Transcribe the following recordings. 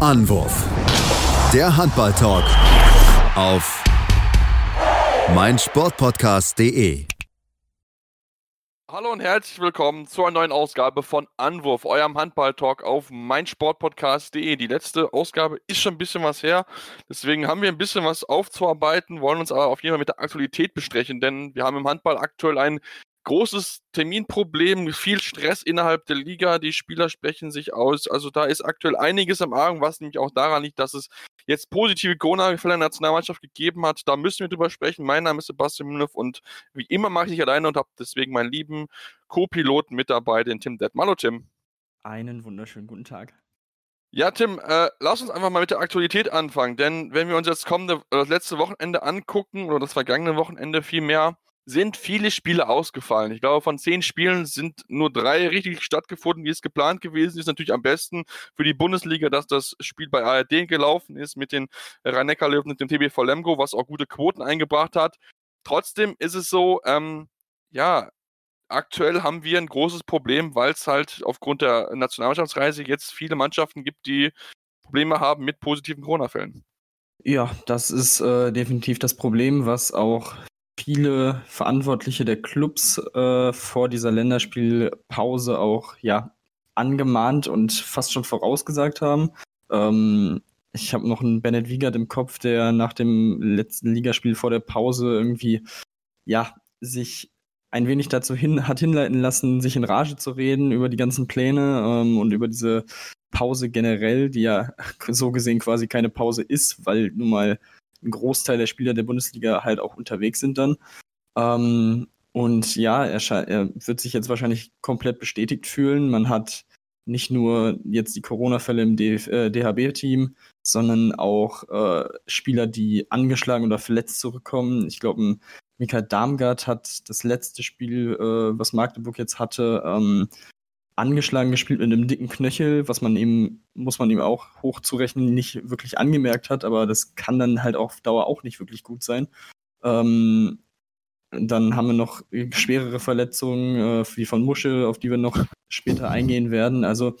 Anwurf. Der Handball-Talk auf meinsportpodcast.de. Hallo und herzlich willkommen zu einer neuen Ausgabe von Anwurf, eurem Handball-Talk auf meinsportpodcast.de. Die letzte Ausgabe ist schon ein bisschen was her, deswegen haben wir ein bisschen was aufzuarbeiten, wollen uns aber auf jeden Fall mit der Aktualität bestrechen, denn wir haben im Handball aktuell ein großes Terminproblem, viel Stress innerhalb der Liga, die Spieler sprechen sich aus. Also da ist aktuell einiges am Argen, was nämlich auch daran liegt, dass es jetzt positive Corona-Fälle in der Nationalmannschaft gegeben hat. Da müssen wir drüber sprechen. Mein Name ist Sebastian Müller und wie immer mache ich nicht alleine und habe deswegen meinen lieben Co-Piloten mit dabei, den Tim Detm. Hallo Tim. Einen wunderschönen guten Tag. Ja, Tim, äh, lass uns einfach mal mit der Aktualität anfangen, denn wenn wir uns jetzt kommende, das letzte Wochenende angucken, oder das vergangene Wochenende vielmehr, sind viele Spiele ausgefallen. Ich glaube, von zehn Spielen sind nur drei richtig stattgefunden, wie es geplant gewesen ist. Natürlich am besten für die Bundesliga, dass das Spiel bei ARD gelaufen ist mit den rhein löwen und dem TBV Lemgo, was auch gute Quoten eingebracht hat. Trotzdem ist es so, ähm, ja, aktuell haben wir ein großes Problem, weil es halt aufgrund der Nationalmannschaftsreise jetzt viele Mannschaften gibt, die Probleme haben mit positiven Corona-Fällen. Ja, das ist äh, definitiv das Problem, was auch viele Verantwortliche der Clubs äh, vor dieser Länderspielpause auch ja angemahnt und fast schon vorausgesagt haben. Ähm, ich habe noch einen Bennett Wiegert im Kopf, der nach dem letzten Ligaspiel vor der Pause irgendwie ja sich ein wenig dazu hin, hat hinleiten lassen, sich in Rage zu reden über die ganzen Pläne ähm, und über diese Pause generell, die ja so gesehen quasi keine Pause ist, weil nun mal ein Großteil der Spieler der Bundesliga halt auch unterwegs sind dann. Ähm, und ja, er, er, wird sich jetzt wahrscheinlich komplett bestätigt fühlen. Man hat nicht nur jetzt die Corona-Fälle im äh, DHB-Team, sondern auch äh, Spieler, die angeschlagen oder verletzt zurückkommen. Ich glaube, Mikael Darmgard hat das letzte Spiel, äh, was Magdeburg jetzt hatte, ähm, angeschlagen gespielt mit einem dicken Knöchel, was man ihm, muss man ihm auch hochzurechnen, nicht wirklich angemerkt hat, aber das kann dann halt auf Dauer auch nicht wirklich gut sein. Ähm, dann haben wir noch schwerere Verletzungen, äh, wie von Muschel, auf die wir noch später eingehen werden. Also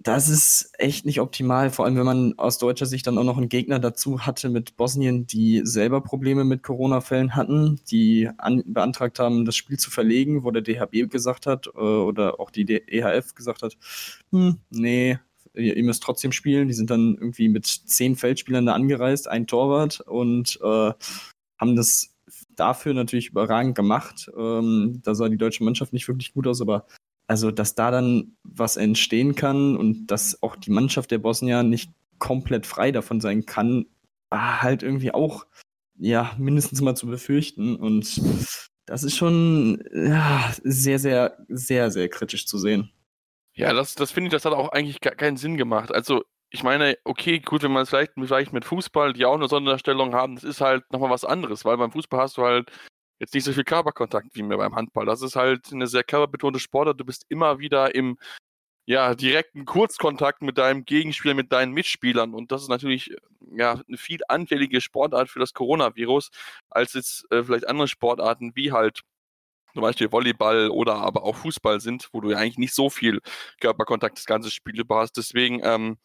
das ist echt nicht optimal, vor allem wenn man aus deutscher Sicht dann auch noch einen Gegner dazu hatte mit Bosnien, die selber Probleme mit Corona-Fällen hatten, die an, beantragt haben, das Spiel zu verlegen, wo der DHB gesagt hat äh, oder auch die EHF gesagt hat, hm, nee, ihr, ihr, müsst trotzdem spielen. Die sind dann irgendwie mit zehn Feldspielern da angereist, ein Torwart und äh, haben das dafür natürlich überragend gemacht. Ähm, da sah die deutsche Mannschaft nicht wirklich gut aus, aber also, dass da dann was entstehen kann und dass auch die Mannschaft der Bosnier nicht komplett frei davon sein kann, war halt irgendwie auch, ja, mindestens mal zu befürchten. Und das ist schon ja, sehr, sehr, sehr, sehr kritisch zu sehen. Ja, das, das finde ich, das hat auch eigentlich keinen Sinn gemacht. Also, ich meine, okay, gut, wenn man es vielleicht, vielleicht mit Fußball, die auch eine Sonderstellung haben, das ist halt nochmal was anderes, weil beim Fußball hast du halt jetzt nicht so viel Körperkontakt wie mir beim Handball. Das ist halt eine sehr körperbetonte Sportart. Du bist immer wieder im ja, direkten Kurzkontakt mit deinem Gegenspieler, mit deinen Mitspielern. Und das ist natürlich ja, eine viel anfällige Sportart für das Coronavirus, als jetzt äh, vielleicht andere Sportarten wie halt zum Beispiel Volleyball oder aber auch Fußball sind, wo du ja eigentlich nicht so viel Körperkontakt das ganze Spiel über hast. Deswegen ähm,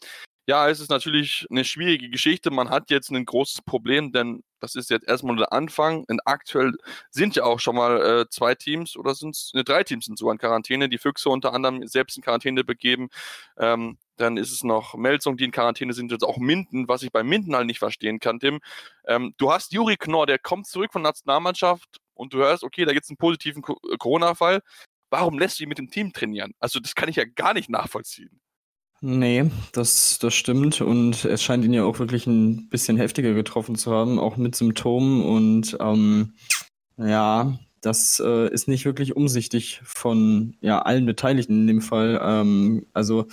ja, es ist natürlich eine schwierige Geschichte. Man hat jetzt ein großes Problem, denn das ist jetzt erstmal der Anfang. Und aktuell sind ja auch schon mal äh, zwei Teams oder sind es ne, drei Teams sind so in Quarantäne. Die Füchse unter anderem selbst in Quarantäne begeben. Ähm, dann ist es noch Melzung, die in Quarantäne sind, jetzt auch Minden, was ich bei Minden halt nicht verstehen kann, Tim. Ähm, du hast Juri Knorr, der kommt zurück von Nationalmannschaft und du hörst, okay, da gibt es einen positiven äh, Corona-Fall. Warum lässt du ihn mit dem Team trainieren? Also, das kann ich ja gar nicht nachvollziehen. Nee, das, das stimmt. Und es scheint ihn ja auch wirklich ein bisschen heftiger getroffen zu haben, auch mit Symptomen. Und ähm, ja, das äh, ist nicht wirklich umsichtig von ja, allen Beteiligten in dem Fall. Ähm, also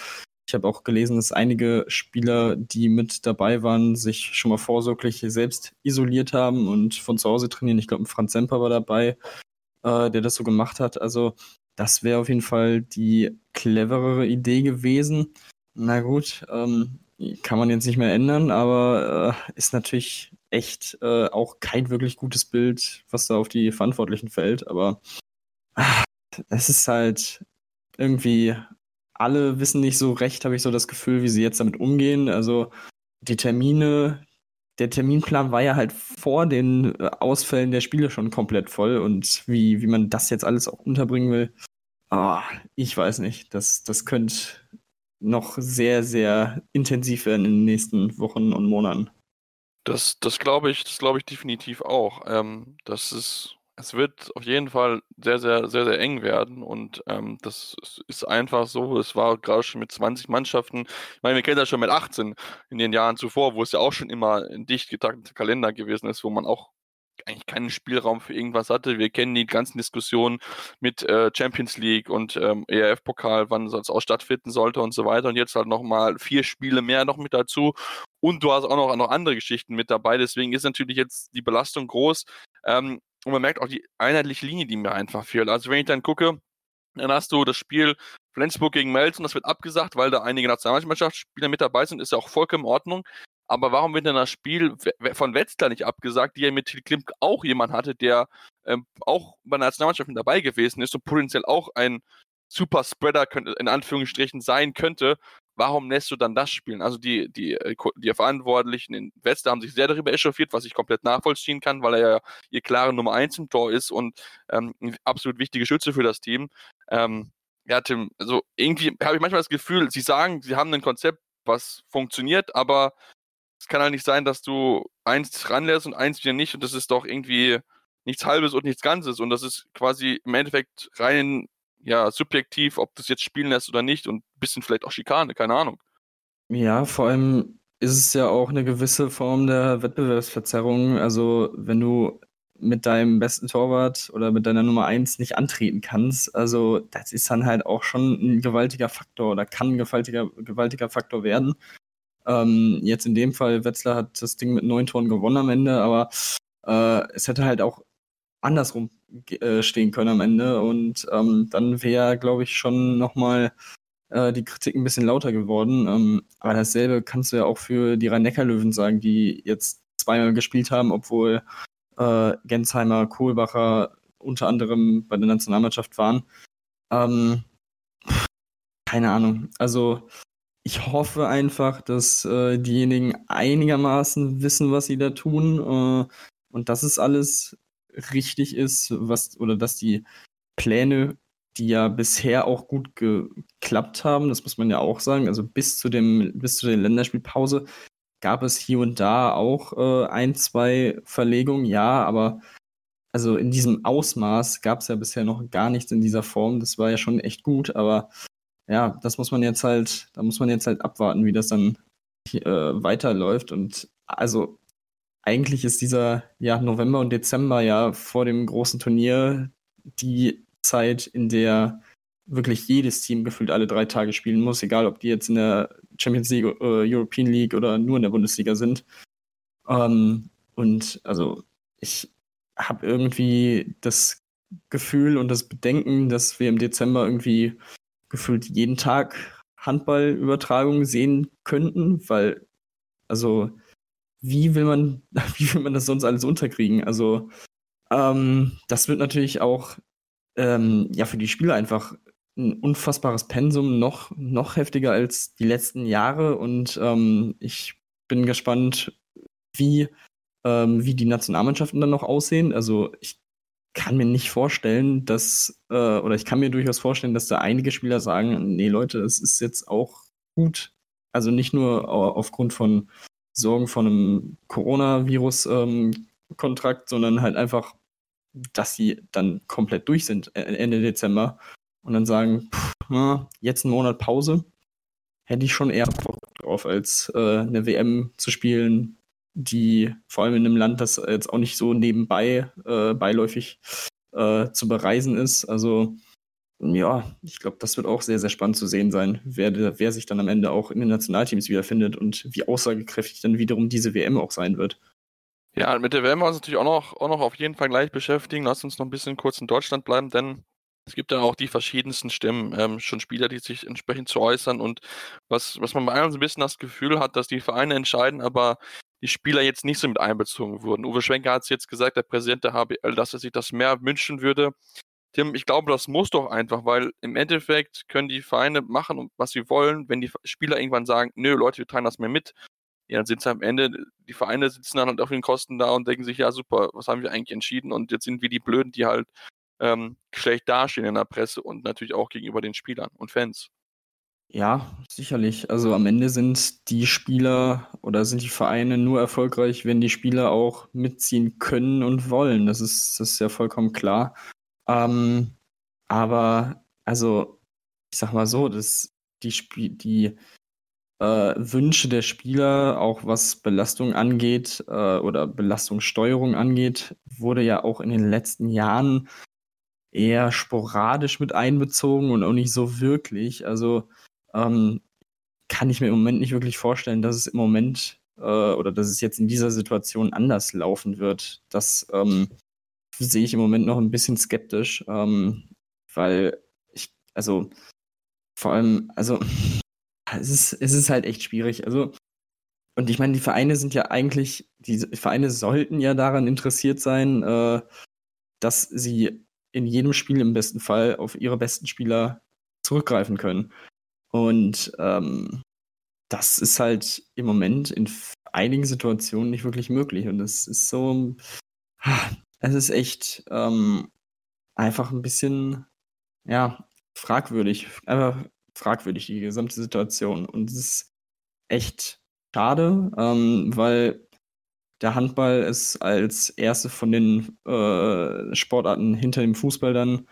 ich habe auch gelesen, dass einige Spieler, die mit dabei waren, sich schon mal vorsorglich selbst isoliert haben und von zu Hause trainieren. Ich glaube, Franz Semper war dabei, äh, der das so gemacht hat. Also das wäre auf jeden Fall die cleverere Idee gewesen. Na gut, ähm, kann man jetzt nicht mehr ändern, aber äh, ist natürlich echt äh, auch kein wirklich gutes Bild, was da auf die Verantwortlichen fällt. Aber äh, es ist halt irgendwie alle wissen nicht so recht, habe ich so das Gefühl, wie sie jetzt damit umgehen. Also die Termine, der Terminplan war ja halt vor den äh, Ausfällen der Spiele schon komplett voll und wie, wie man das jetzt alles auch unterbringen will, oh, ich weiß nicht. Das, das könnte noch sehr, sehr intensiv werden in den nächsten Wochen und Monaten. Das, das glaube ich, das glaube ich definitiv auch. Ähm, das ist es wird auf jeden Fall sehr, sehr, sehr, sehr eng werden und ähm, das ist einfach so. Es war gerade schon mit 20 Mannschaften. Ich meine, wir kennen das schon mit 18 in den Jahren zuvor, wo es ja auch schon immer ein dicht getakteter Kalender gewesen ist, wo man auch eigentlich keinen Spielraum für irgendwas hatte. Wir kennen die ganzen Diskussionen mit äh, Champions League und ähm, ERF-Pokal, wann es auch stattfinden sollte und so weiter. Und jetzt halt nochmal vier Spiele mehr noch mit dazu. Und du hast auch noch, noch andere Geschichten mit dabei. Deswegen ist natürlich jetzt die Belastung groß. Ähm, und man merkt auch die einheitliche Linie, die mir einfach fehlt. Also wenn ich dann gucke, dann hast du das Spiel Flensburg gegen Melzen, das wird abgesagt, weil da einige Nationalmannschaftsspieler mit dabei sind, ist ja auch vollkommen in Ordnung. Aber warum wird denn das Spiel von Wetzlar nicht abgesagt, die ja mit Klimp auch jemand hatte, der ähm, auch bei der Nationalmannschaft dabei gewesen ist und potenziell auch ein Super Spreader in Anführungsstrichen sein könnte, warum lässt du dann das spielen? Also die, die, äh, die Verantwortlichen in Wetzlar haben sich sehr darüber echauffiert, was ich komplett nachvollziehen kann, weil er ja ihr klare Nummer 1 im Tor ist und ähm, absolut wichtige Schütze für das Team. Ähm, ja, Tim, also irgendwie habe ich manchmal das Gefühl, sie sagen, sie haben ein Konzept, was funktioniert, aber es kann halt nicht sein, dass du eins ranlässt und eins wieder nicht und das ist doch irgendwie nichts Halbes und nichts Ganzes und das ist quasi im Endeffekt rein ja, subjektiv, ob du es jetzt spielen lässt oder nicht und ein bisschen vielleicht auch Schikane, keine Ahnung. Ja, vor allem ist es ja auch eine gewisse Form der Wettbewerbsverzerrung. Also, wenn du mit deinem besten Torwart oder mit deiner Nummer 1 nicht antreten kannst, also das ist dann halt auch schon ein gewaltiger Faktor oder kann ein gewaltiger, gewaltiger Faktor werden. Ähm, jetzt in dem Fall, Wetzlar hat das Ding mit neun Toren gewonnen am Ende, aber äh, es hätte halt auch andersrum äh, stehen können am Ende. Und ähm, dann wäre, glaube ich, schon nochmal äh, die Kritik ein bisschen lauter geworden. Ähm, aber dasselbe kannst du ja auch für die Rhein-Neckar-Löwen sagen, die jetzt zweimal gespielt haben, obwohl äh, Gensheimer, Kohlbacher unter anderem bei der Nationalmannschaft waren. Ähm, keine Ahnung. Also ich hoffe einfach, dass äh, diejenigen einigermaßen wissen, was sie da tun. Äh, und das ist alles richtig ist, was oder dass die Pläne, die ja bisher auch gut geklappt haben, das muss man ja auch sagen, also bis zu dem bis zu der Länderspielpause gab es hier und da auch äh, ein, zwei Verlegungen, ja, aber also in diesem Ausmaß gab es ja bisher noch gar nichts in dieser Form. Das war ja schon echt gut, aber ja, das muss man jetzt halt, da muss man jetzt halt abwarten, wie das dann äh, weiterläuft. Und also eigentlich ist dieser ja, November und Dezember ja vor dem großen Turnier die Zeit, in der wirklich jedes Team gefühlt alle drei Tage spielen muss, egal ob die jetzt in der Champions League, äh, European League oder nur in der Bundesliga sind. Ähm, und also ich habe irgendwie das Gefühl und das Bedenken, dass wir im Dezember irgendwie gefühlt jeden Tag Handballübertragungen sehen könnten, weil also wie will man, wie will man das sonst alles unterkriegen? Also, ähm, das wird natürlich auch ähm, ja für die Spieler einfach ein unfassbares Pensum, noch, noch heftiger als die letzten Jahre. Und ähm, ich bin gespannt, wie, ähm, wie die Nationalmannschaften dann noch aussehen. Also ich kann mir nicht vorstellen, dass, äh, oder ich kann mir durchaus vorstellen, dass da einige Spieler sagen, nee Leute, es ist jetzt auch gut. Also nicht nur aufgrund von Sorgen von einem Coronavirus-Kontrakt, ähm, sondern halt einfach, dass sie dann komplett durch sind äh, Ende Dezember. Und dann sagen, pff, na, jetzt einen Monat Pause, hätte ich schon eher Bock drauf, als äh, eine WM zu spielen, die vor allem in einem Land, das jetzt auch nicht so nebenbei äh, beiläufig äh, zu bereisen ist. Also ja, ich glaube, das wird auch sehr, sehr spannend zu sehen sein, wer, wer sich dann am Ende auch in den Nationalteams wiederfindet und wie aussagekräftig dann wiederum diese WM auch sein wird. Ja, mit der WM wollen wir uns natürlich auch noch, auch noch auf jeden Fall gleich beschäftigen. Lass uns noch ein bisschen kurz in Deutschland bleiben, denn es gibt ja auch die verschiedensten Stimmen, ähm, schon Spieler, die sich entsprechend zu äußern und was, was man bei uns ein bisschen das Gefühl hat, dass die Vereine entscheiden, aber die Spieler jetzt nicht so mit einbezogen wurden. Uwe Schwenker hat es jetzt gesagt, der Präsident der HBL, dass er sich das mehr wünschen würde, Tim, ich glaube, das muss doch einfach, weil im Endeffekt können die Vereine machen, was sie wollen. Wenn die Spieler irgendwann sagen, nö, Leute, wir teilen das mehr mit, ja, dann sind es am Ende, die Vereine sitzen dann halt auf den Kosten da und denken sich, ja super, was haben wir eigentlich entschieden? Und jetzt sind wir die Blöden, die halt ähm, schlecht dastehen in der Presse und natürlich auch gegenüber den Spielern und Fans. Ja, sicherlich. Also am Ende sind die Spieler oder sind die Vereine nur erfolgreich, wenn die Spieler auch mitziehen können und wollen. Das ist, das ist ja vollkommen klar. Ähm, aber, also, ich sag mal so, dass die, Sp die äh, Wünsche der Spieler, auch was Belastung angeht äh, oder Belastungssteuerung angeht, wurde ja auch in den letzten Jahren eher sporadisch mit einbezogen und auch nicht so wirklich. Also ähm, kann ich mir im Moment nicht wirklich vorstellen, dass es im Moment äh, oder dass es jetzt in dieser Situation anders laufen wird. Das ähm, sehe ich im Moment noch ein bisschen skeptisch, ähm, weil ich, also vor allem, also es ist, es ist halt echt schwierig. Also, und ich meine, die Vereine sind ja eigentlich, die Vereine sollten ja daran interessiert sein, äh, dass sie in jedem Spiel im besten Fall auf ihre besten Spieler zurückgreifen können. Und ähm, das ist halt im Moment in einigen Situationen nicht wirklich möglich. Und es ist so, es ist echt ähm, einfach ein bisschen, ja, fragwürdig. Einfach fragwürdig, die gesamte Situation. Und es ist echt schade, ähm, weil der Handball es als erste von den äh, Sportarten hinter dem Fußball dann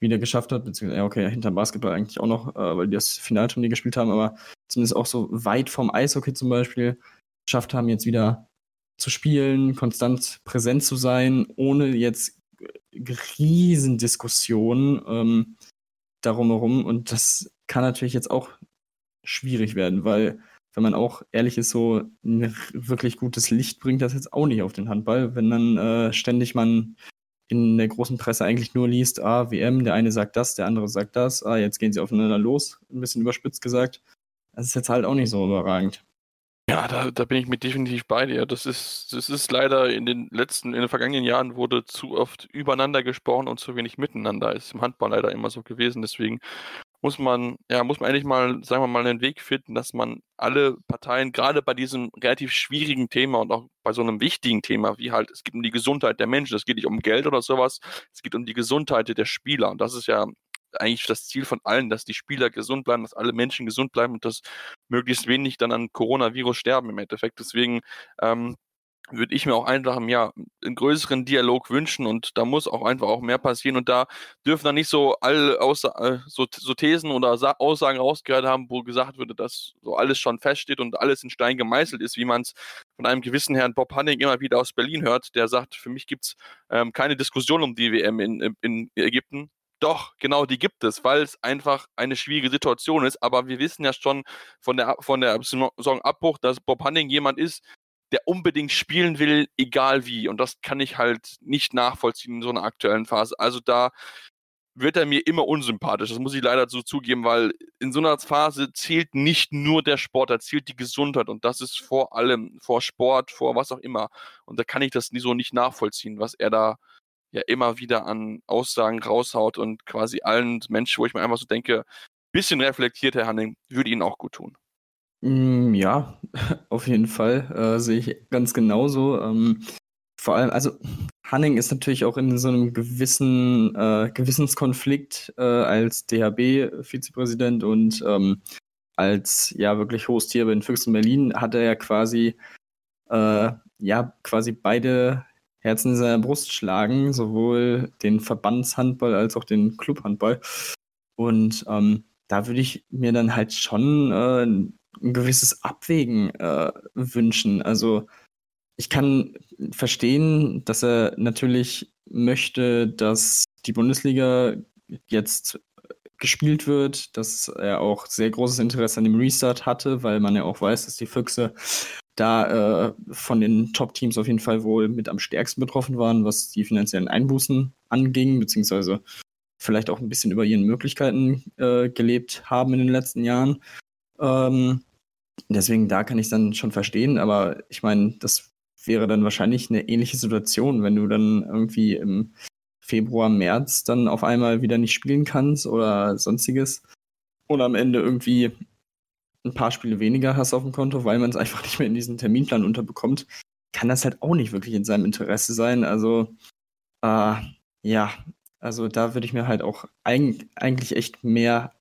wieder geschafft hat, beziehungsweise, okay, hinter Basketball eigentlich auch noch, äh, weil die das Finalturnier gespielt haben, aber zumindest auch so weit vom Eishockey zum Beispiel geschafft haben, jetzt wieder zu spielen, konstant präsent zu sein, ohne jetzt riesen Diskussionen ähm, darum herum. Und das kann natürlich jetzt auch schwierig werden, weil, wenn man auch ehrlich ist, so ein wirklich gutes Licht bringt das jetzt auch nicht auf den Handball, wenn dann äh, ständig man in der großen Presse eigentlich nur liest, ah, WM, der eine sagt das, der andere sagt das, ah, jetzt gehen sie aufeinander los, ein bisschen überspitzt gesagt. Das ist jetzt halt auch nicht so überragend. Ja, da, da bin ich mit definitiv bei dir. Das ist, das ist leider in den letzten, in den vergangenen Jahren wurde zu oft übereinander gesprochen und zu wenig miteinander. Ist im Handball leider immer so gewesen. Deswegen muss man, ja, muss man eigentlich mal, sagen wir mal, einen Weg finden, dass man alle Parteien, gerade bei diesem relativ schwierigen Thema und auch bei so einem wichtigen Thema, wie halt, es geht um die Gesundheit der Menschen, es geht nicht um Geld oder sowas, es geht um die Gesundheit der Spieler. Und das ist ja eigentlich das Ziel von allen, dass die Spieler gesund bleiben, dass alle Menschen gesund bleiben und dass möglichst wenig dann an Coronavirus sterben im Endeffekt. Deswegen ähm, würde ich mir auch einfach ja, einen größeren Dialog wünschen und da muss auch einfach auch mehr passieren und da dürfen dann nicht so Aussa äh, so, so Thesen oder Sa Aussagen rausgehört haben, wo gesagt würde, dass so alles schon feststeht und alles in Stein gemeißelt ist, wie man es von einem gewissen Herrn Bob Hanning immer wieder aus Berlin hört, der sagt, für mich gibt es ähm, keine Diskussion um die WM in, in Ägypten. Doch, genau, die gibt es, weil es einfach eine schwierige Situation ist. Aber wir wissen ja schon von der, von der Saisonabbruch, dass Bob Hanning jemand ist, der unbedingt spielen will, egal wie. Und das kann ich halt nicht nachvollziehen in so einer aktuellen Phase. Also da wird er mir immer unsympathisch. Das muss ich leider so zugeben, weil in so einer Phase zählt nicht nur der Sport, da zählt die Gesundheit und das ist vor allem, vor Sport, vor was auch immer. Und da kann ich das so nicht nachvollziehen, was er da ja immer wieder an Aussagen raushaut und quasi allen Menschen, wo ich mir einfach so denke, bisschen reflektiert, Herr Hanning, würde Ihnen auch gut tun. Mm, ja, auf jeden Fall. Äh, sehe ich ganz genauso. Ähm, vor allem, also Hanning ist natürlich auch in so einem gewissen äh, Gewissenskonflikt äh, als DHB-Vizepräsident und ähm, als ja wirklich hohes Tier bei den Füchsen Berlin hat er ja quasi äh, ja quasi beide Herzen in seiner Brust schlagen, sowohl den Verbandshandball als auch den Clubhandball. Und ähm, da würde ich mir dann halt schon äh, ein gewisses Abwägen äh, wünschen. Also ich kann verstehen, dass er natürlich möchte, dass die Bundesliga jetzt gespielt wird, dass er auch sehr großes Interesse an dem Restart hatte, weil man ja auch weiß, dass die Füchse da äh, von den Top-Teams auf jeden Fall wohl mit am stärksten betroffen waren, was die finanziellen Einbußen anging, beziehungsweise vielleicht auch ein bisschen über ihren Möglichkeiten äh, gelebt haben in den letzten Jahren. Ähm, deswegen, da kann ich dann schon verstehen, aber ich meine, das wäre dann wahrscheinlich eine ähnliche Situation, wenn du dann irgendwie im Februar, März dann auf einmal wieder nicht spielen kannst oder sonstiges. Und am Ende irgendwie ein paar Spiele weniger hast auf dem Konto, weil man es einfach nicht mehr in diesen Terminplan unterbekommt, kann das halt auch nicht wirklich in seinem Interesse sein. Also, äh, ja, also da würde ich mir halt auch eig eigentlich echt mehr,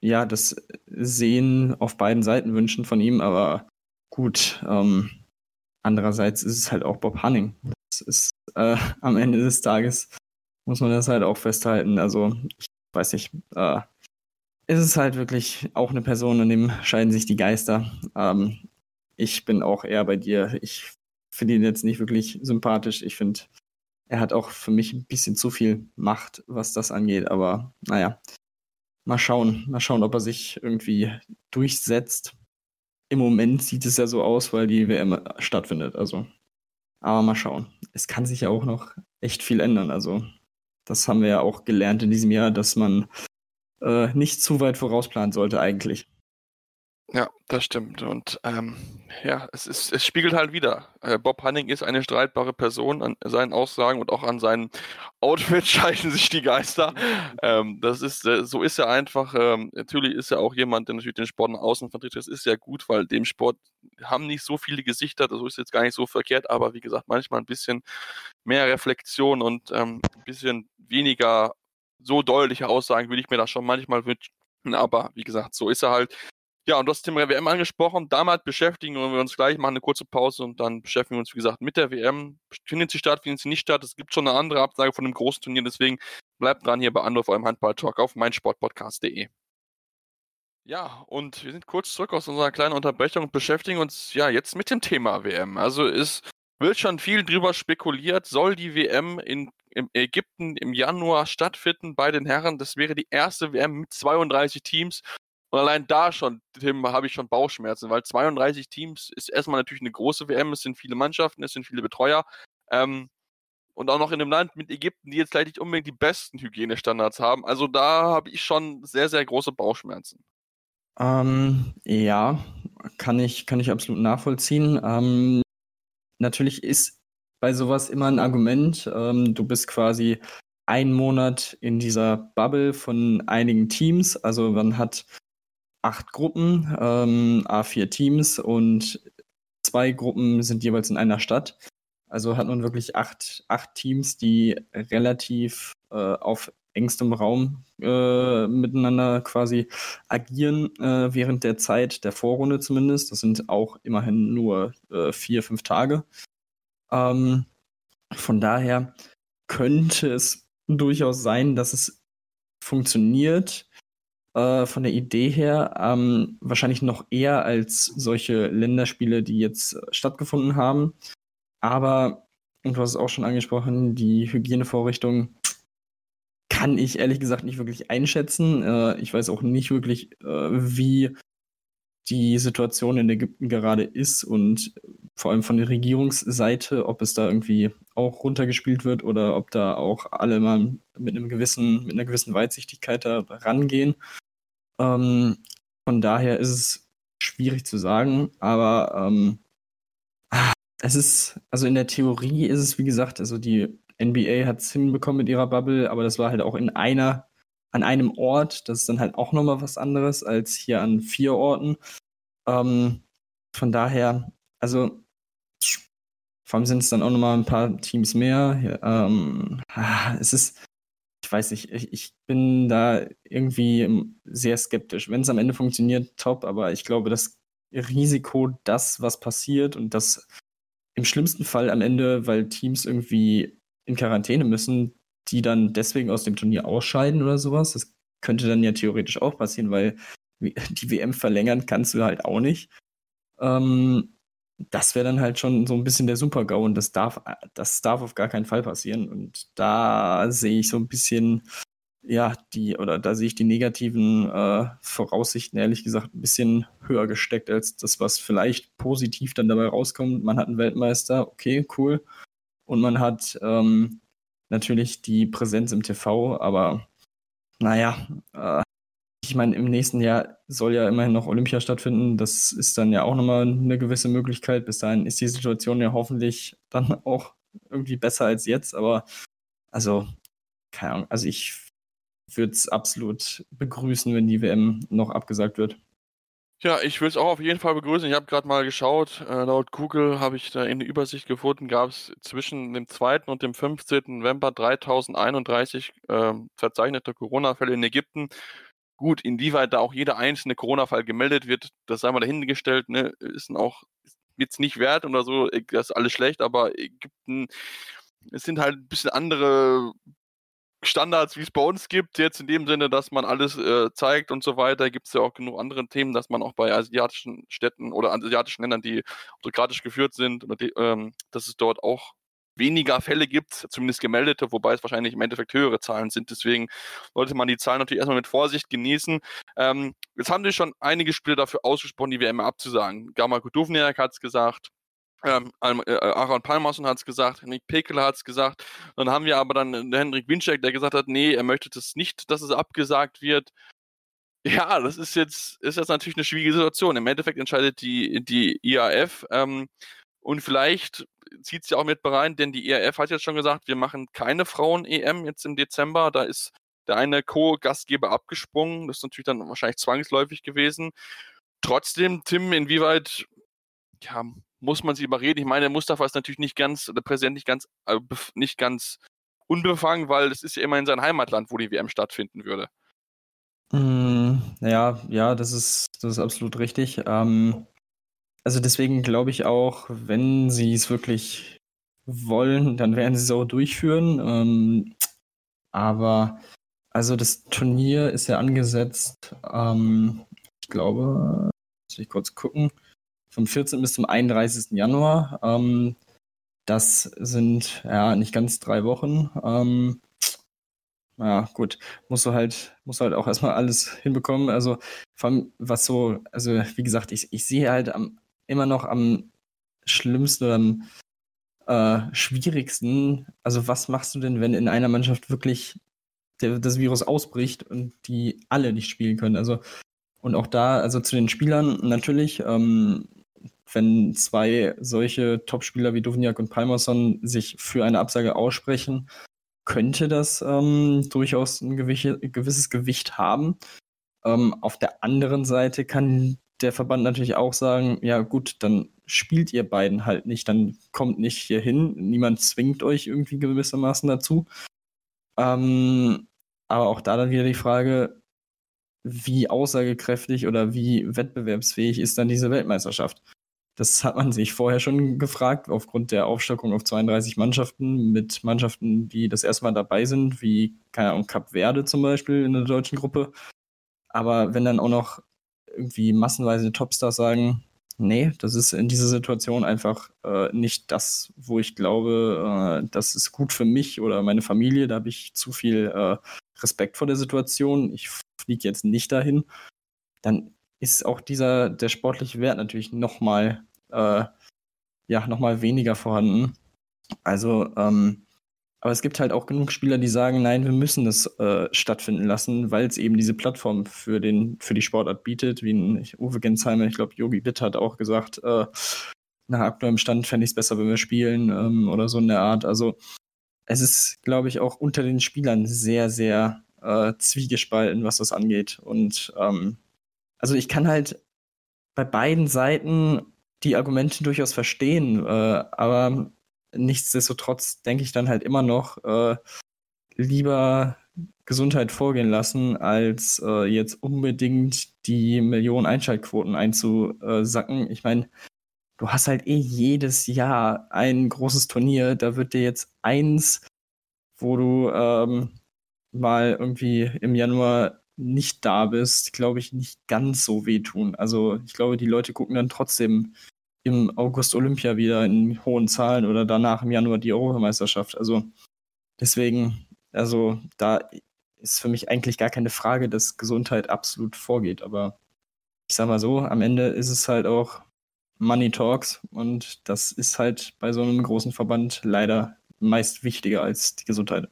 ja, das Sehen auf beiden Seiten wünschen von ihm, aber gut, ähm, andererseits ist es halt auch Bob Hanning. Das ist äh, am Ende des Tages, muss man das halt auch festhalten. Also, ich weiß nicht, äh, ist es halt wirklich auch eine Person, in dem scheiden sich die Geister. Ähm, ich bin auch eher bei dir. Ich finde ihn jetzt nicht wirklich sympathisch. Ich finde, er hat auch für mich ein bisschen zu viel Macht, was das angeht. Aber naja, mal schauen. Mal schauen, ob er sich irgendwie durchsetzt. Im Moment sieht es ja so aus, weil die WM stattfindet. Also, aber mal schauen. Es kann sich ja auch noch echt viel ändern. Also, das haben wir ja auch gelernt in diesem Jahr, dass man äh, nicht zu weit vorausplanen sollte eigentlich. Ja, das stimmt. Und ähm, ja, es, ist, es spiegelt halt wieder. Äh, Bob Hanning ist eine streitbare Person. An seinen Aussagen und auch an seinen Outfits scheiden sich die Geister. Ähm, das ist, äh, so ist er einfach. Ähm, natürlich ist er auch jemand, der natürlich den Sport nach außen vertritt. Das ist sehr gut, weil dem Sport haben nicht so viele Gesichter. Das ist jetzt gar nicht so verkehrt. Aber wie gesagt, manchmal ein bisschen mehr Reflexion und ähm, ein bisschen weniger so deutliche Aussagen würde ich mir da schon manchmal wünschen. Aber wie gesagt, so ist er halt. Ja, und du hast Thema WM angesprochen. Damit beschäftigen wir uns gleich, machen eine kurze Pause und dann beschäftigen wir uns, wie gesagt, mit der WM. Findet sie statt, findet sie nicht statt? Es gibt schon eine andere Absage von einem großen Turnier, deswegen bleibt dran hier bei Anruf eurem Handball-Talk auf meinsportpodcast.de. Ja, und wir sind kurz zurück aus unserer kleinen Unterbrechung und beschäftigen uns ja jetzt mit dem Thema WM. Also es wird schon viel drüber spekuliert, soll die WM in in Ägypten im Januar stattfinden bei den Herren. Das wäre die erste WM mit 32 Teams. Und allein da schon, Tim, habe ich schon Bauchschmerzen, weil 32 Teams ist erstmal natürlich eine große WM, es sind viele Mannschaften, es sind viele Betreuer. Ähm, und auch noch in einem Land mit Ägypten, die jetzt vielleicht nicht unbedingt die besten Hygienestandards haben. Also da habe ich schon sehr, sehr große Bauchschmerzen. Ähm, ja, kann ich, kann ich absolut nachvollziehen. Ähm, natürlich ist bei sowas immer ein Argument. Ähm, du bist quasi einen Monat in dieser Bubble von einigen Teams. Also man hat acht Gruppen, ähm, A4 Teams und zwei Gruppen sind jeweils in einer Stadt. Also hat man wirklich acht, acht Teams, die relativ äh, auf engstem Raum äh, miteinander quasi agieren äh, während der Zeit der Vorrunde zumindest. Das sind auch immerhin nur äh, vier, fünf Tage. Ähm, von daher könnte es durchaus sein, dass es funktioniert äh, von der Idee her. Ähm, wahrscheinlich noch eher als solche Länderspiele, die jetzt stattgefunden haben. Aber, und du hast es auch schon angesprochen, die Hygienevorrichtung kann ich ehrlich gesagt nicht wirklich einschätzen. Äh, ich weiß auch nicht wirklich, äh, wie die Situation in Ägypten gerade ist und vor allem von der Regierungsseite, ob es da irgendwie auch runtergespielt wird oder ob da auch alle mal mit einem gewissen, mit einer gewissen Weitsichtigkeit da rangehen. Ähm, von daher ist es schwierig zu sagen, aber ähm, es ist, also in der Theorie ist es, wie gesagt, also die NBA hat es hinbekommen mit ihrer Bubble, aber das war halt auch in einer an einem Ort. Das ist dann halt auch nochmal was anderes als hier an vier Orten. Ähm, von daher, also vor allem sind es dann auch nochmal ein paar Teams mehr. Ähm, es ist, ich weiß nicht, ich, ich bin da irgendwie sehr skeptisch. Wenn es am Ende funktioniert, top, aber ich glaube, das Risiko, das, was passiert und das im schlimmsten Fall am Ende, weil Teams irgendwie in Quarantäne müssen, die dann deswegen aus dem Turnier ausscheiden oder sowas. Das könnte dann ja theoretisch auch passieren, weil die WM verlängern kannst du halt auch nicht. Ähm, das wäre dann halt schon so ein bisschen der Super-GAU und das darf, das darf auf gar keinen Fall passieren. Und da sehe ich so ein bisschen, ja, die, oder da sehe ich die negativen äh, Voraussichten ehrlich gesagt ein bisschen höher gesteckt als das, was vielleicht positiv dann dabei rauskommt. Man hat einen Weltmeister, okay, cool. Und man hat ähm, natürlich die Präsenz im TV, aber naja, äh, meine, im nächsten Jahr soll ja immerhin noch Olympia stattfinden. Das ist dann ja auch nochmal eine gewisse Möglichkeit. Bis dahin ist die Situation ja hoffentlich dann auch irgendwie besser als jetzt. Aber also, keine Ahnung, also ich würde es absolut begrüßen, wenn die WM noch abgesagt wird. Ja, ich will es auch auf jeden Fall begrüßen. Ich habe gerade mal geschaut, äh, laut Google habe ich da in der Übersicht gefunden, gab es zwischen dem 2. und dem 15. November 3031 äh, verzeichnete Corona-Fälle in Ägypten. Gut, inwieweit da auch jeder einzelne Corona-Fall gemeldet wird, das sei mal dahingestellt, ne, ist auch jetzt nicht wert oder so, äh, das ist alles schlecht, aber Ägypten, es sind halt ein bisschen andere Standards, wie es bei uns gibt, jetzt in dem Sinne, dass man alles äh, zeigt und so weiter, gibt es ja auch genug andere Themen, dass man auch bei asiatischen Städten oder asiatischen Ländern, die autokratisch geführt sind, die, ähm, dass es dort auch weniger Fälle gibt, zumindest gemeldete, wobei es wahrscheinlich im Endeffekt höhere Zahlen sind. Deswegen sollte man die Zahlen natürlich erstmal mit Vorsicht genießen. Ähm, jetzt haben sich schon einige Spieler dafür ausgesprochen, die WM abzusagen. Gama Kuduvniak hat es gesagt, ähm, äh, Aaron Palmerson hat es gesagt, Henrik Pekel hat es gesagt. Dann haben wir aber dann äh, Henrik Winczek, der gesagt hat, nee, er möchte das nicht, dass es abgesagt wird. Ja, das ist jetzt, ist jetzt natürlich eine schwierige Situation. Im Endeffekt entscheidet die, die IAF ähm, und vielleicht zieht es ja auch mit rein, denn die IAF hat jetzt schon gesagt, wir machen keine Frauen-EM jetzt im Dezember. Da ist der eine Co-Gastgeber abgesprungen. Das ist natürlich dann wahrscheinlich zwangsläufig gewesen. Trotzdem, Tim, inwieweit ja, muss man sie überreden. Ich meine, Mustafa ist natürlich nicht ganz, der Präsident nicht ganz, äh, nicht ganz unbefangen, weil es ist ja immer in sein Heimatland, wo die WM stattfinden würde. Mm, ja, ja, das ist, das ist absolut richtig. Ähm, also deswegen glaube ich auch, wenn sie es wirklich wollen, dann werden sie es auch durchführen. Ähm, aber also das Turnier ist ja angesetzt, ähm, ich glaube, muss ich kurz gucken, vom 14. bis zum 31. Januar. Ähm, das sind ja nicht ganz drei Wochen. Ähm, ja, gut, musst du halt, musst halt auch erstmal alles hinbekommen. Also, vor allem, was so, also wie gesagt, ich, ich sehe halt am, immer noch am schlimmsten oder am äh, schwierigsten, also was machst du denn, wenn in einer Mannschaft wirklich der, das Virus ausbricht und die alle nicht spielen können? Also, und auch da, also zu den Spielern natürlich, ähm, wenn zwei solche Topspieler wie Duvniak und Palmerson sich für eine Absage aussprechen, könnte das ähm, durchaus ein gewisses Gewicht haben. Ähm, auf der anderen Seite kann der Verband natürlich auch sagen, ja gut, dann spielt ihr beiden halt nicht, dann kommt nicht hier hin, niemand zwingt euch irgendwie gewissermaßen dazu. Ähm, aber auch da dann wieder die Frage, wie aussagekräftig oder wie wettbewerbsfähig ist dann diese Weltmeisterschaft? Das hat man sich vorher schon gefragt, aufgrund der Aufstockung auf 32 Mannschaften mit Mannschaften, die das erste Mal dabei sind, wie, keine Ahnung, Cap Verde zum Beispiel in der deutschen Gruppe. Aber wenn dann auch noch irgendwie massenweise Topstars sagen, nee, das ist in dieser Situation einfach äh, nicht das, wo ich glaube, äh, das ist gut für mich oder meine Familie, da habe ich zu viel äh, Respekt vor der Situation, ich fliege jetzt nicht dahin, dann ist auch dieser, der sportliche Wert natürlich nochmal, äh, ja, nochmal weniger vorhanden. Also, ähm, aber es gibt halt auch genug Spieler, die sagen, nein, wir müssen das äh, stattfinden lassen, weil es eben diese Plattform für, den, für die Sportart bietet, wie ein Uwe Gensheimer, ich glaube, Yogi Bitt hat auch gesagt, äh, nach aktuellem Stand fände ich es besser, wenn wir spielen ähm, oder so in der Art. Also es ist, glaube ich, auch unter den Spielern sehr, sehr äh, zwiegespalten, was das angeht. Und ähm, also ich kann halt bei beiden Seiten die Argumente durchaus verstehen, äh, aber nichtsdestotrotz denke ich dann halt immer noch äh, lieber Gesundheit vorgehen lassen, als äh, jetzt unbedingt die Millionen Einschaltquoten einzusacken. Ich meine, du hast halt eh jedes Jahr ein großes Turnier, da wird dir jetzt eins, wo du ähm, mal irgendwie im Januar nicht da bist, glaube ich, nicht ganz so wehtun. Also ich glaube, die Leute gucken dann trotzdem im August Olympia wieder in hohen Zahlen oder danach im Januar die Europameisterschaft. Also deswegen, also da ist für mich eigentlich gar keine Frage, dass Gesundheit absolut vorgeht. Aber ich sag mal so, am Ende ist es halt auch Money Talks und das ist halt bei so einem großen Verband leider meist wichtiger als die Gesundheit.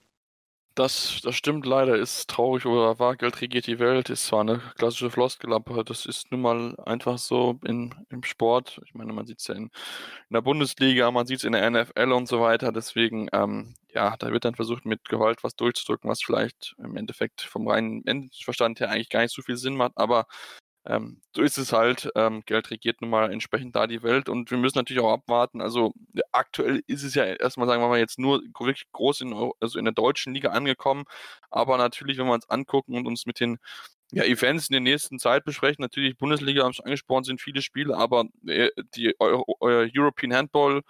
Das, das stimmt leider, ist traurig oder wahr, Geld regiert die Welt, ist zwar eine klassische Floskel, das ist nun mal einfach so in, im Sport. Ich meine, man sieht es ja in, in, der Bundesliga, man sieht es in der NFL und so weiter. Deswegen, ähm, ja, da wird dann versucht, mit Gewalt was durchzudrücken, was vielleicht im Endeffekt vom reinen Verstand her eigentlich gar nicht so viel Sinn macht, aber ähm, so ist es halt. Ähm, Geld regiert nun mal entsprechend da die Welt und wir müssen natürlich auch abwarten. Also aktuell ist es ja erstmal, sagen wir mal, jetzt nur wirklich groß in, also in der deutschen Liga angekommen. Aber natürlich, wenn wir uns angucken und uns mit den ja, Events in der nächsten Zeit besprechen, natürlich Bundesliga haben schon angesprochen, sind viele Spiele, aber äh, die Euro, European Handball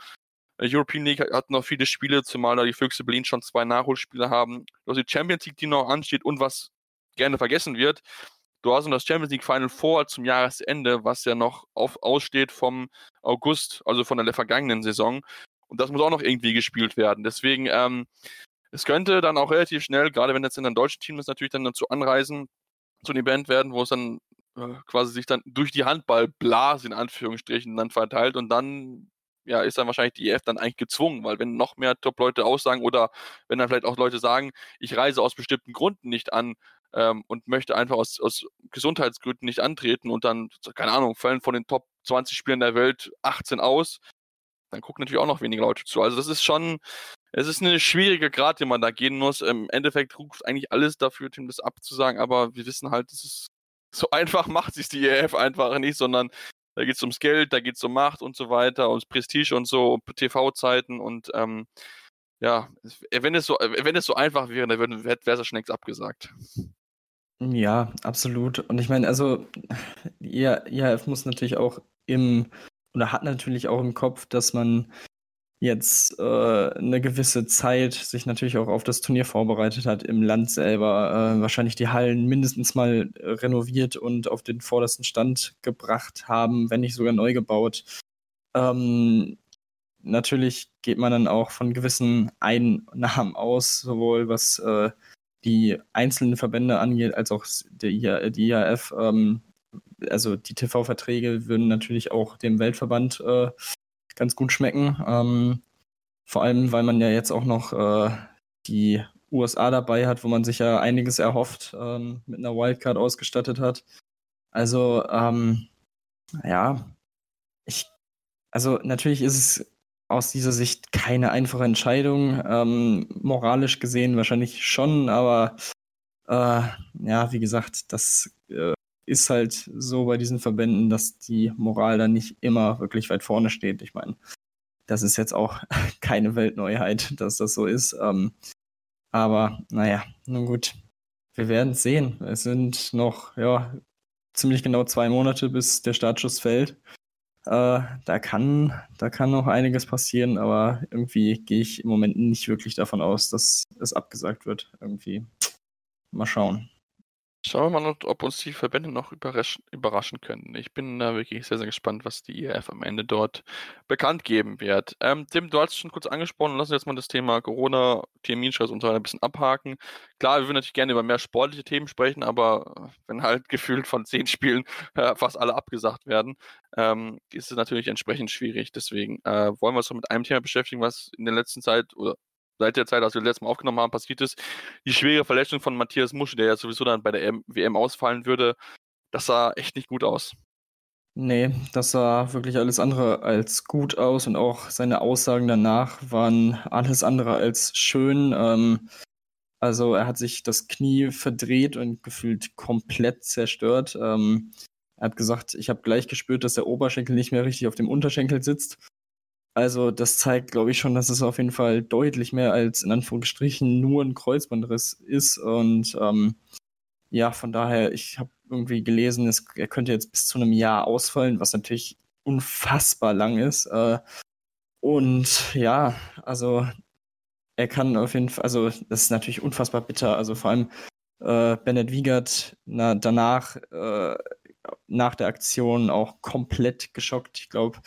äh, European League hat noch viele Spiele, zumal da die Füchse Berlin schon zwei Nachholspiele haben. Also die Champions League, die noch ansteht und was gerne vergessen wird, Du hast noch das Champions League Final vor zum Jahresende, was ja noch auf, aussteht vom August, also von der vergangenen Saison. Und das muss auch noch irgendwie gespielt werden. Deswegen, ähm, es könnte dann auch relativ schnell, gerade wenn jetzt in ein deutsches Team ist, natürlich dann dazu anreisen, zu einem Event werden, wo es dann äh, quasi sich dann durch die Handballblase in Anführungsstrichen dann verteilt und dann ja, ist dann wahrscheinlich die EF dann eigentlich gezwungen, weil wenn noch mehr Top-Leute aussagen oder wenn dann vielleicht auch Leute sagen, ich reise aus bestimmten Gründen nicht an, ähm, und möchte einfach aus, aus Gesundheitsgründen nicht antreten und dann, keine Ahnung, fallen von den Top 20 Spielern der Welt 18 aus, dann gucken natürlich auch noch weniger Leute zu. Also das ist schon, es ist eine schwierige Grad, die man da gehen muss. Im Endeffekt ruft eigentlich alles dafür, Tim das abzusagen, aber wir wissen halt, das ist so einfach macht sich die EF einfach nicht, sondern da geht es ums Geld, da geht es um Macht und so weiter, ums Prestige und so, TV-Zeiten und ähm, ja, wenn es so, wenn es so einfach wäre, dann wäre es ja schon längst abgesagt. Ja, absolut. Und ich meine, also, ja, IHF muss natürlich auch im, oder hat natürlich auch im Kopf, dass man jetzt äh, eine gewisse Zeit sich natürlich auch auf das Turnier vorbereitet hat im Land selber, äh, wahrscheinlich die Hallen mindestens mal renoviert und auf den vordersten Stand gebracht haben, wenn nicht sogar neu gebaut. Ähm, natürlich geht man dann auch von gewissen Einnahmen aus, sowohl was äh, die einzelnen Verbände angeht, als auch der, die IAF. Ähm, also die TV-Verträge würden natürlich auch dem Weltverband äh, ganz gut schmecken. Ähm, vor allem, weil man ja jetzt auch noch äh, die USA dabei hat, wo man sich ja einiges erhofft, ähm, mit einer Wildcard ausgestattet hat. Also, ähm, ja, ich, also natürlich ist es aus dieser Sicht keine einfache Entscheidung. Ähm, moralisch gesehen wahrscheinlich schon, aber äh, ja, wie gesagt, das äh, ist halt so bei diesen Verbänden, dass die Moral dann nicht immer wirklich weit vorne steht. Ich meine, das ist jetzt auch keine Weltneuheit, dass das so ist. Ähm, aber naja, nun gut, wir werden es sehen. Es sind noch ja, ziemlich genau zwei Monate, bis der Startschuss fällt. Äh, da kann, da kann noch einiges passieren, aber irgendwie gehe ich im Moment nicht wirklich davon aus, dass es abgesagt wird. Irgendwie. Mal schauen. Schauen wir mal, ob uns die Verbände noch überraschen, können. Ich bin da wirklich sehr, sehr gespannt, was die IRF am Ende dort bekannt geben wird. Ähm, Tim, du hast es schon kurz angesprochen. Lass uns jetzt mal das Thema Corona, Terminstress und so weiter ein bisschen abhaken. Klar, wir würden natürlich gerne über mehr sportliche Themen sprechen, aber wenn halt gefühlt von zehn Spielen äh, fast alle abgesagt werden, ähm, ist es natürlich entsprechend schwierig. Deswegen äh, wollen wir uns doch mit einem Thema beschäftigen, was in der letzten Zeit oder seit der Zeit, als wir das letzte Mal aufgenommen haben, passiert ist. Die schwere Verletzung von Matthias Musche, der ja sowieso dann bei der WM ausfallen würde, das sah echt nicht gut aus. Nee, das sah wirklich alles andere als gut aus und auch seine Aussagen danach waren alles andere als schön. Ähm, also er hat sich das Knie verdreht und gefühlt komplett zerstört. Ähm, er hat gesagt, ich habe gleich gespürt, dass der Oberschenkel nicht mehr richtig auf dem Unterschenkel sitzt. Also das zeigt, glaube ich, schon, dass es auf jeden Fall deutlich mehr als in Anführungsstrichen nur ein Kreuzbandriss ist. Und ähm, ja, von daher, ich habe irgendwie gelesen, es, er könnte jetzt bis zu einem Jahr ausfallen, was natürlich unfassbar lang ist. Äh, und ja, also er kann auf jeden Fall, also das ist natürlich unfassbar bitter. Also vor allem äh, Bennett Wiegert na, danach, äh, nach der Aktion auch komplett geschockt. Ich glaube,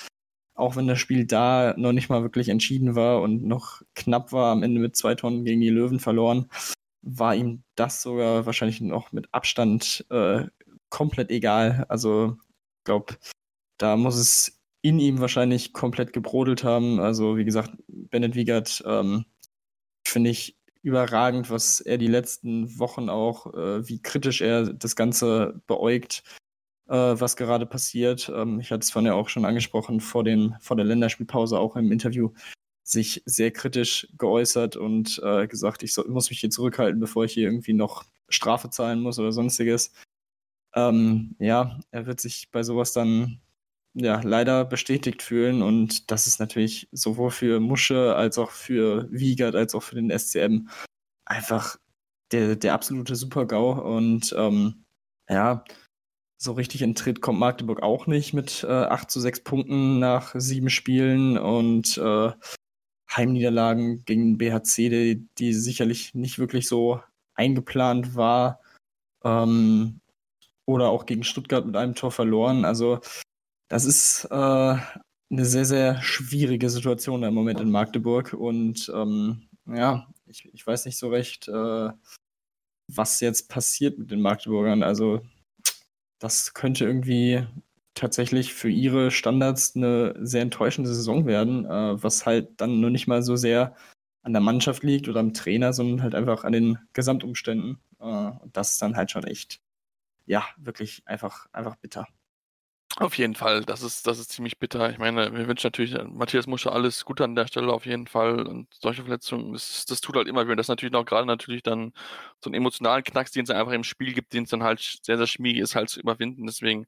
auch wenn das Spiel da noch nicht mal wirklich entschieden war und noch knapp war, am Ende mit zwei Tonnen gegen die Löwen verloren, war ihm das sogar wahrscheinlich noch mit Abstand äh, komplett egal. Also ich glaube, da muss es in ihm wahrscheinlich komplett gebrodelt haben. Also wie gesagt, Bennett Wiegert ähm, finde ich überragend, was er die letzten Wochen auch, äh, wie kritisch er das Ganze beäugt, äh, was gerade passiert. Ähm, ich hatte es vorhin ja auch schon angesprochen, vor, den, vor der Länderspielpause auch im Interview sich sehr kritisch geäußert und äh, gesagt, ich soll, muss mich hier zurückhalten, bevor ich hier irgendwie noch Strafe zahlen muss oder sonstiges. Ähm, ja, er wird sich bei sowas dann ja leider bestätigt fühlen und das ist natürlich sowohl für Musche als auch für Wiegert als auch für den SCM einfach der, der absolute Super-GAU und ähm, ja, so richtig in Tritt kommt Magdeburg auch nicht mit äh, 8 zu 6 Punkten nach sieben Spielen und äh, Heimniederlagen gegen BHC, die, die sicherlich nicht wirklich so eingeplant war. Ähm, oder auch gegen Stuttgart mit einem Tor verloren. Also das ist äh, eine sehr, sehr schwierige Situation im Moment in Magdeburg. Und ähm, ja, ich, ich weiß nicht so recht, äh, was jetzt passiert mit den Magdeburgern. Also das könnte irgendwie tatsächlich für ihre Standards eine sehr enttäuschende Saison werden, äh, was halt dann nur nicht mal so sehr an der Mannschaft liegt oder am Trainer, sondern halt einfach an den Gesamtumständen. Äh, und das ist dann halt schon echt, ja, wirklich einfach, einfach bitter. Auf jeden Fall, das ist, das ist ziemlich bitter. Ich meine, wir wünschen natürlich äh, Matthias Musche alles Gute an der Stelle auf jeden Fall. Und solche Verletzungen, das, das tut halt immer weh. Das ist natürlich auch gerade natürlich dann so einen emotionalen Knacks, den es einfach im Spiel gibt, den es dann halt sehr, sehr schwierig ist, halt zu überwinden. Deswegen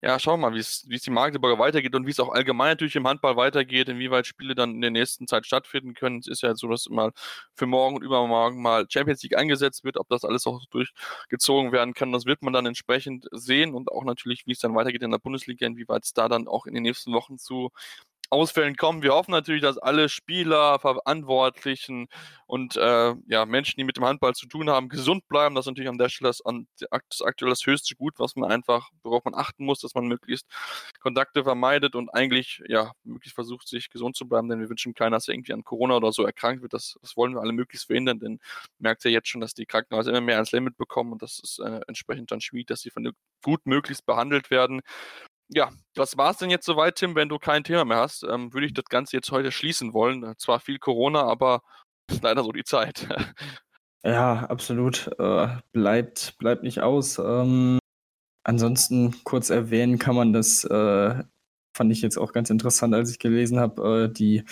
ja, schauen wir mal, wie es die Magdeburger weitergeht und wie es auch allgemein natürlich im Handball weitergeht, inwieweit Spiele dann in der nächsten Zeit stattfinden können. Es ist ja so, dass mal für morgen und übermorgen mal Champions League eingesetzt wird. Ob das alles auch durchgezogen werden kann, das wird man dann entsprechend sehen und auch natürlich, wie es dann weitergeht in der Bundesliga, inwieweit es da dann auch in den nächsten Wochen zu Ausfällen kommen. Wir hoffen natürlich, dass alle Spieler, Verantwortlichen und äh, ja, Menschen, die mit dem Handball zu tun haben, gesund bleiben. Das ist natürlich an der Stelle das, das aktuell das höchste Gut, was man einfach, worauf man achten muss, dass man möglichst Kontakte vermeidet und eigentlich ja möglichst versucht, sich gesund zu bleiben, denn wir wünschen keiner, dass er irgendwie an Corona oder so erkrankt wird. Das, das wollen wir alle möglichst verhindern, denn merkt ja jetzt schon, dass die Krankenhäuser immer mehr ans Limit bekommen und das ist äh, entsprechend dann schwierig, dass sie von gut möglichst behandelt werden ja, das war's denn jetzt soweit, Tim. Wenn du kein Thema mehr hast, ähm, würde ich das Ganze jetzt heute schließen wollen. Äh, zwar viel Corona, aber ist leider so die Zeit. ja, absolut. Äh, bleibt, bleibt nicht aus. Ähm, ansonsten kurz erwähnen kann man das, äh, fand ich jetzt auch ganz interessant, als ich gelesen habe, äh, die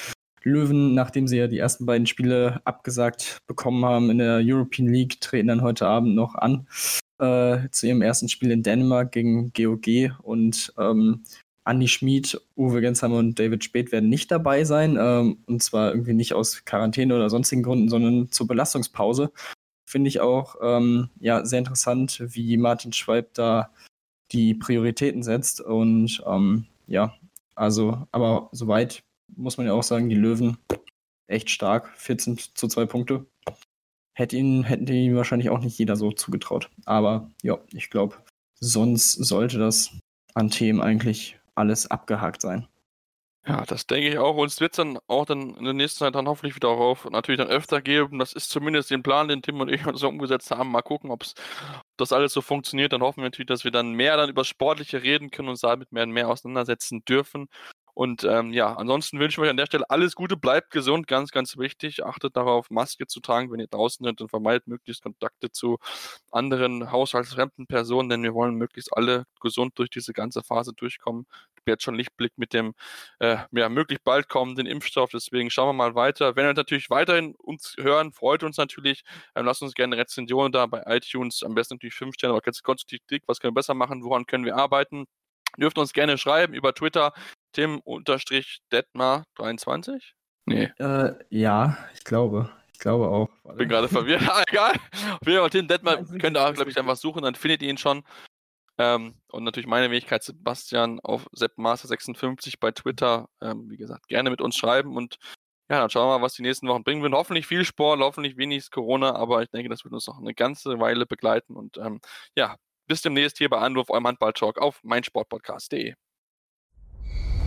Löwen, nachdem sie ja die ersten beiden Spiele abgesagt bekommen haben in der European League, treten dann heute Abend noch an äh, zu ihrem ersten Spiel in Dänemark gegen GOG und ähm, Andy Schmid, Uwe Gensheimer und David Speth werden nicht dabei sein. Ähm, und zwar irgendwie nicht aus Quarantäne oder sonstigen Gründen, sondern zur Belastungspause. Finde ich auch ähm, ja, sehr interessant, wie Martin Schweib da die Prioritäten setzt. Und ähm, ja, also, aber soweit muss man ja auch sagen, die Löwen echt stark. 14 zu 2 Punkte hätte ihn, hätten die wahrscheinlich auch nicht jeder so zugetraut. Aber ja, ich glaube, sonst sollte das an Themen eigentlich alles abgehakt sein. Ja, das denke ich auch. Und es wird dann auch dann in der nächsten Zeit dann hoffentlich wieder auf natürlich dann öfter geben. Das ist zumindest den Plan, den Tim und ich so umgesetzt haben. Mal gucken, ob das alles so funktioniert. Dann hoffen wir natürlich, dass wir dann mehr dann über Sportliche reden können und uns damit mehr und mehr auseinandersetzen dürfen. Und ähm, ja, ansonsten wünsche ich euch an der Stelle alles Gute, bleibt gesund, ganz, ganz wichtig. Achtet darauf, Maske zu tragen, wenn ihr draußen seid und vermeidet möglichst Kontakte zu anderen haushaltsfremden Personen, denn wir wollen möglichst alle gesund durch diese ganze Phase durchkommen. Ich habe jetzt schon Lichtblick mit dem äh, ja, möglich bald kommenden Impfstoff, deswegen schauen wir mal weiter. Wenn ihr natürlich weiterhin uns hören, freut uns natürlich. Ähm, lasst uns gerne Rezensionen da bei iTunes, am besten natürlich 5 Sterne, aber ganz konstruktiv, was können wir besser machen, woran können wir arbeiten dürft uns gerne schreiben über Twitter. Tim-Detmar23? Nee. Äh, ja, ich glaube. Ich glaube auch. Warte. Bin gerade verwirrt. Ah, egal. Auf jeden Fall Tim Detmar, könnt ihr, glaube ich, einfach suchen, dann findet ihr ihn schon. Ähm, und natürlich meine Wenigkeit Sebastian auf seppmaster56 bei Twitter. Ähm, wie gesagt, gerne mit uns schreiben und ja, dann schauen wir mal, was die nächsten Wochen bringen werden. Hoffentlich viel Sport, hoffentlich wenig Corona, aber ich denke, das wird uns noch eine ganze Weile begleiten. Und ähm, ja, bis demnächst hier bei Anruf, eurem Handball-Talk auf meinsportpodcast.de.